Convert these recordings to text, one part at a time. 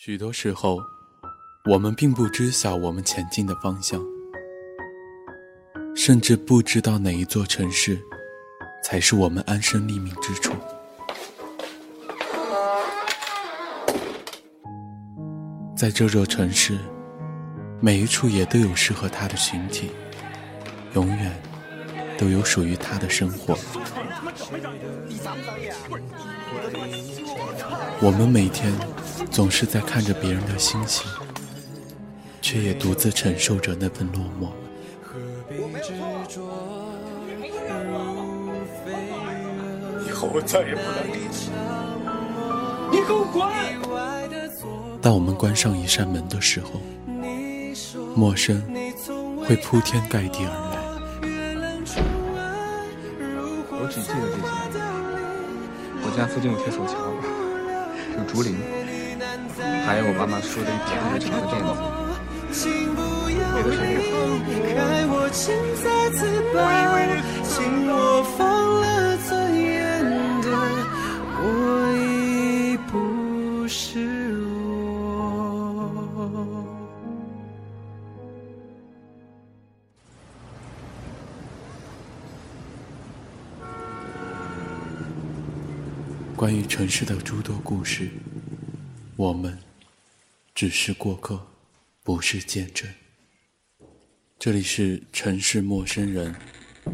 许多时候，我们并不知晓我们前进的方向，甚至不知道哪一座城市才是我们安身立命之处。在这座城市，每一处也都有适合他的群体，永远都有属于他的生活。我们每天总是在看着别人的星星，却也独自承受着那份落寞。以后我再也不来这你给我滚！当我们关上一扇门的时候，陌生会铺天盖地而来。我只记得这些。我家附近有铁索桥。有竹林，还有我妈妈说的一条又长的辫子。别的谁关于城市的诸多故事，我们只是过客，不是见证。这里是城市陌生人，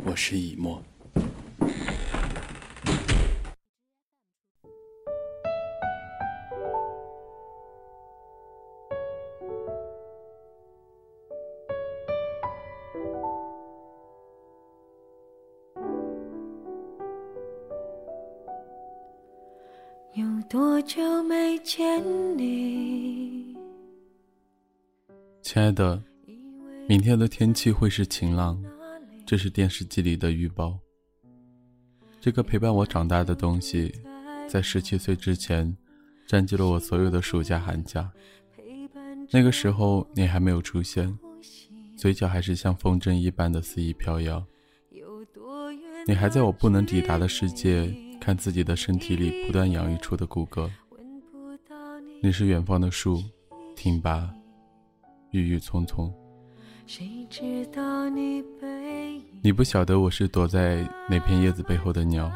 我是以沫。多久没见你？亲爱的，明天的天气会是晴朗，这是电视机里的预报。这个陪伴我长大的东西，在十七岁之前，占据了我所有的暑假寒假。那个时候你还没有出现，嘴角还是像风筝一般的肆意飘摇。你还在我不能抵达的世界。看自己的身体里不断养育出的骨骼，你是远方的树，挺拔，郁郁葱葱。你不晓得我是躲在哪片叶子背后的鸟。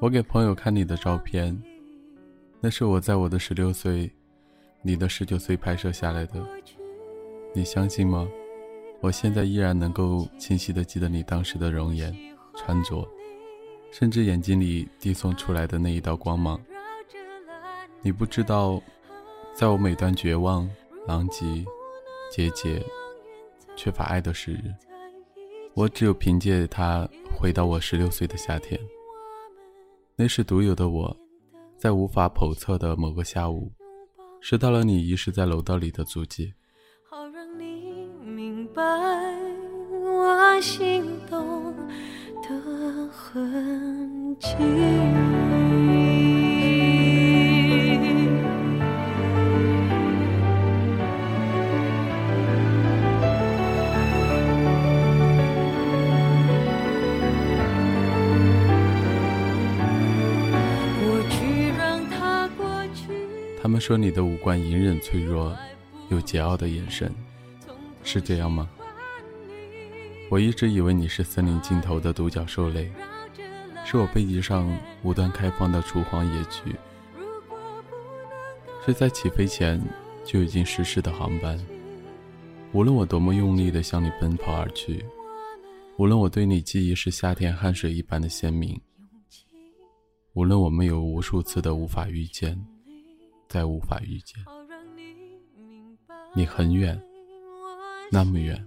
我给朋友看你的照片，那是我在我的十六岁，你的十九岁拍摄下来的。你相信吗？我现在依然能够清晰的记得你当时的容颜、穿着。甚至眼睛里递送出来的那一道光芒，你不知道，在我每段绝望、狼藉、结节、缺乏爱的时日，我只有凭借它回到我十六岁的夏天。那时独有的我，在无法叵测的某个下午，拾到了你遗失在楼道里的足迹。好让你明白我心动。的痕迹。他们说你的五官隐忍脆弱，有桀骜的眼神，是这样吗？我一直以为你是森林尽头的独角兽类，是我背脊上无端开放的雏黄野菊，是在起飞前就已经失事的航班。无论我多么用力地向你奔跑而去，无论我对你记忆是夏天汗水一般的鲜明，无论我们有无数次的无法遇见，再无法遇见，你很远，那么远。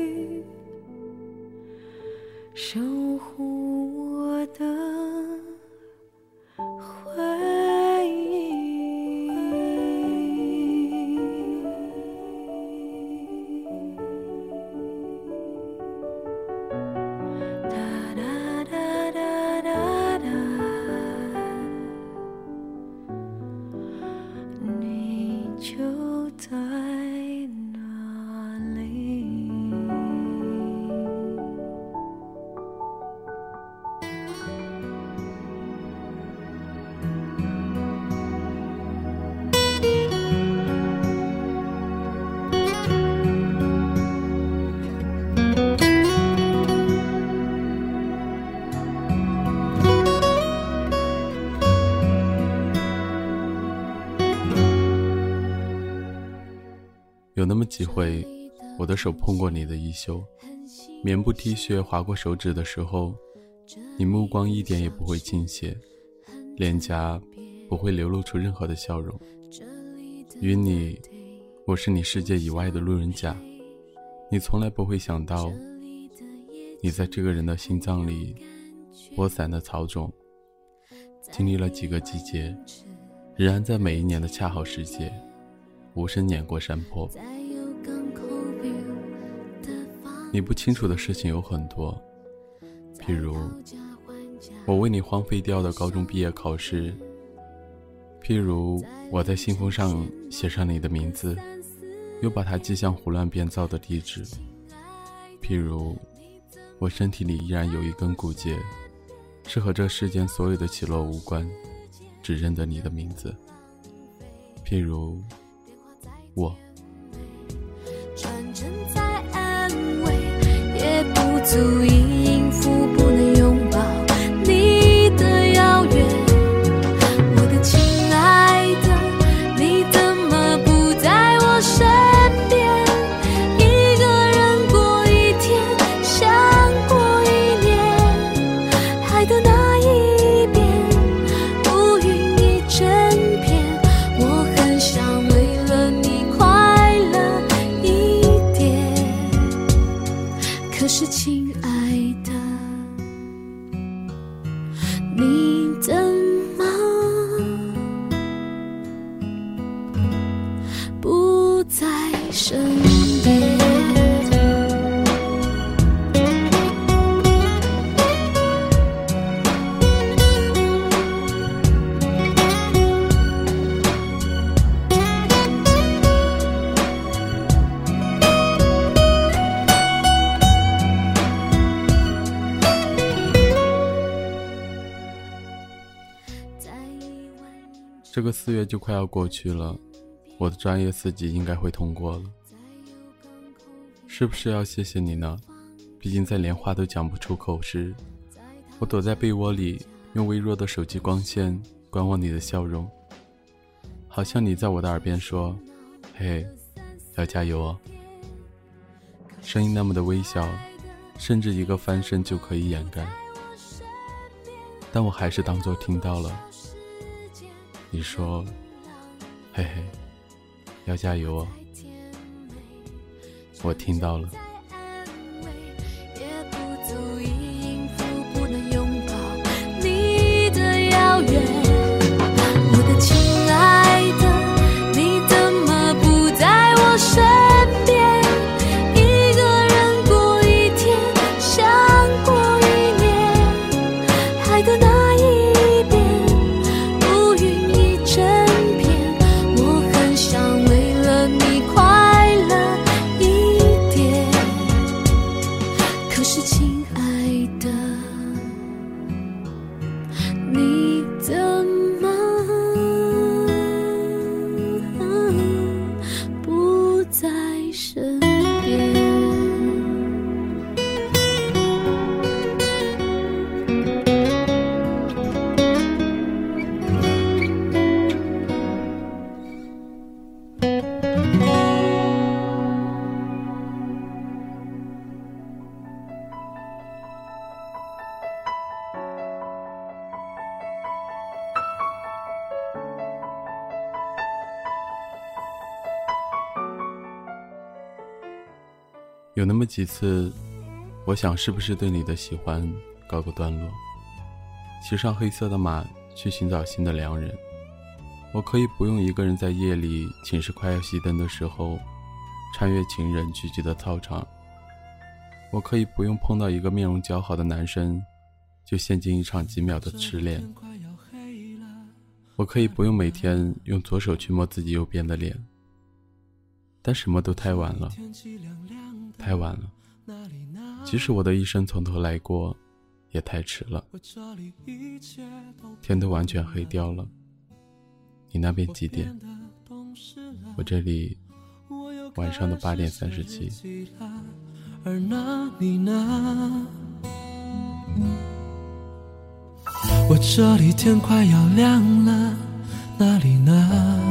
守护我的有那么几回，我的手碰过你的衣袖，棉布 T 恤划过手指的时候，你目光一点也不会倾斜，脸颊不会流露出任何的笑容。与你，我是你世界以外的路人甲，你从来不会想到，你在这个人的心脏里播散的草种，经历了几个季节，仍然在每一年的恰好时节。无声碾过山坡。你不清楚的事情有很多，譬如我为你荒废掉的高中毕业考试，譬如我在信封上写上你的名字，又把它寄向胡乱编造的地址，譬如我身体里依然有一根骨节，是和这世间所有的起落无关，只认得你的名字，譬如。我。传真再安慰，也不足以这个四月就快要过去了，我的专业四级应该会通过了，是不是要谢谢你呢？毕竟在连话都讲不出口时，我躲在被窝里，用微弱的手机光线观望你的笑容，好像你在我的耳边说：“嘿，要加油哦。”声音那么的微小，甚至一个翻身就可以掩盖，但我还是当作听到了。你说：“嘿嘿，要加油哦。”我听到了。也不足以应付不能拥抱你的遥远。有那么几次，我想是不是对你的喜欢告个段落，骑上黑色的马去寻找新的良人。我可以不用一个人在夜里寝室快要熄灯的时候，穿越情人聚集的操场。我可以不用碰到一个面容姣好的男生，就陷进一场几秒的痴恋。我可以不用每天用左手去摸自己右边的脸，但什么都太晚了，太晚了。即使我的一生从头来过，也太迟了。天都完全黑掉了，你那边几点？我这里晚上的八点三十七。我这里天快要亮了，哪里呢？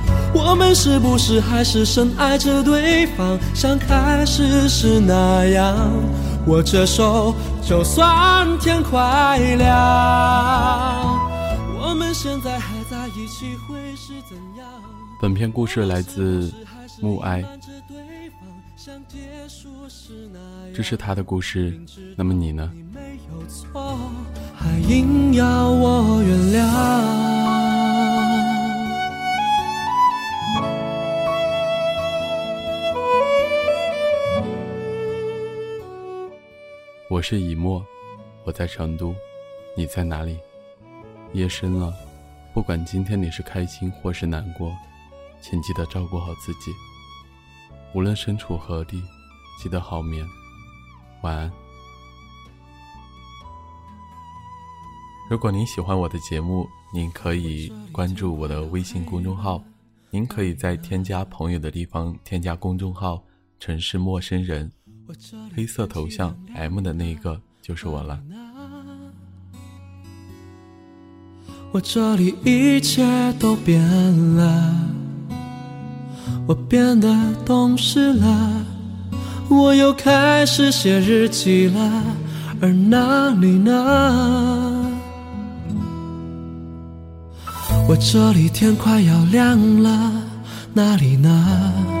我们是不是还是深爱着对方，像开始时那样？握着手，就算天快亮。我们现在还在一起，会是怎样？本片故事来自暮哀，这是他的故事。那么你呢？还硬要我原谅。我是以沫，我在成都，你在哪里？夜深了，不管今天你是开心或是难过，请记得照顾好自己。无论身处何地，记得好眠，晚安。如果您喜欢我的节目，您可以关注我的微信公众号。您可以在添加朋友的地方添加公众号“城市陌生人”。黑色头像 M 的那个就是我了。我这里一切都变了，我变得懂事了，我又开始写日记了。而那里呢？我这里天快要亮了，那里呢？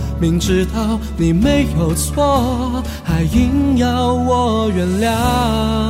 明知道你没有错，还硬要我原谅。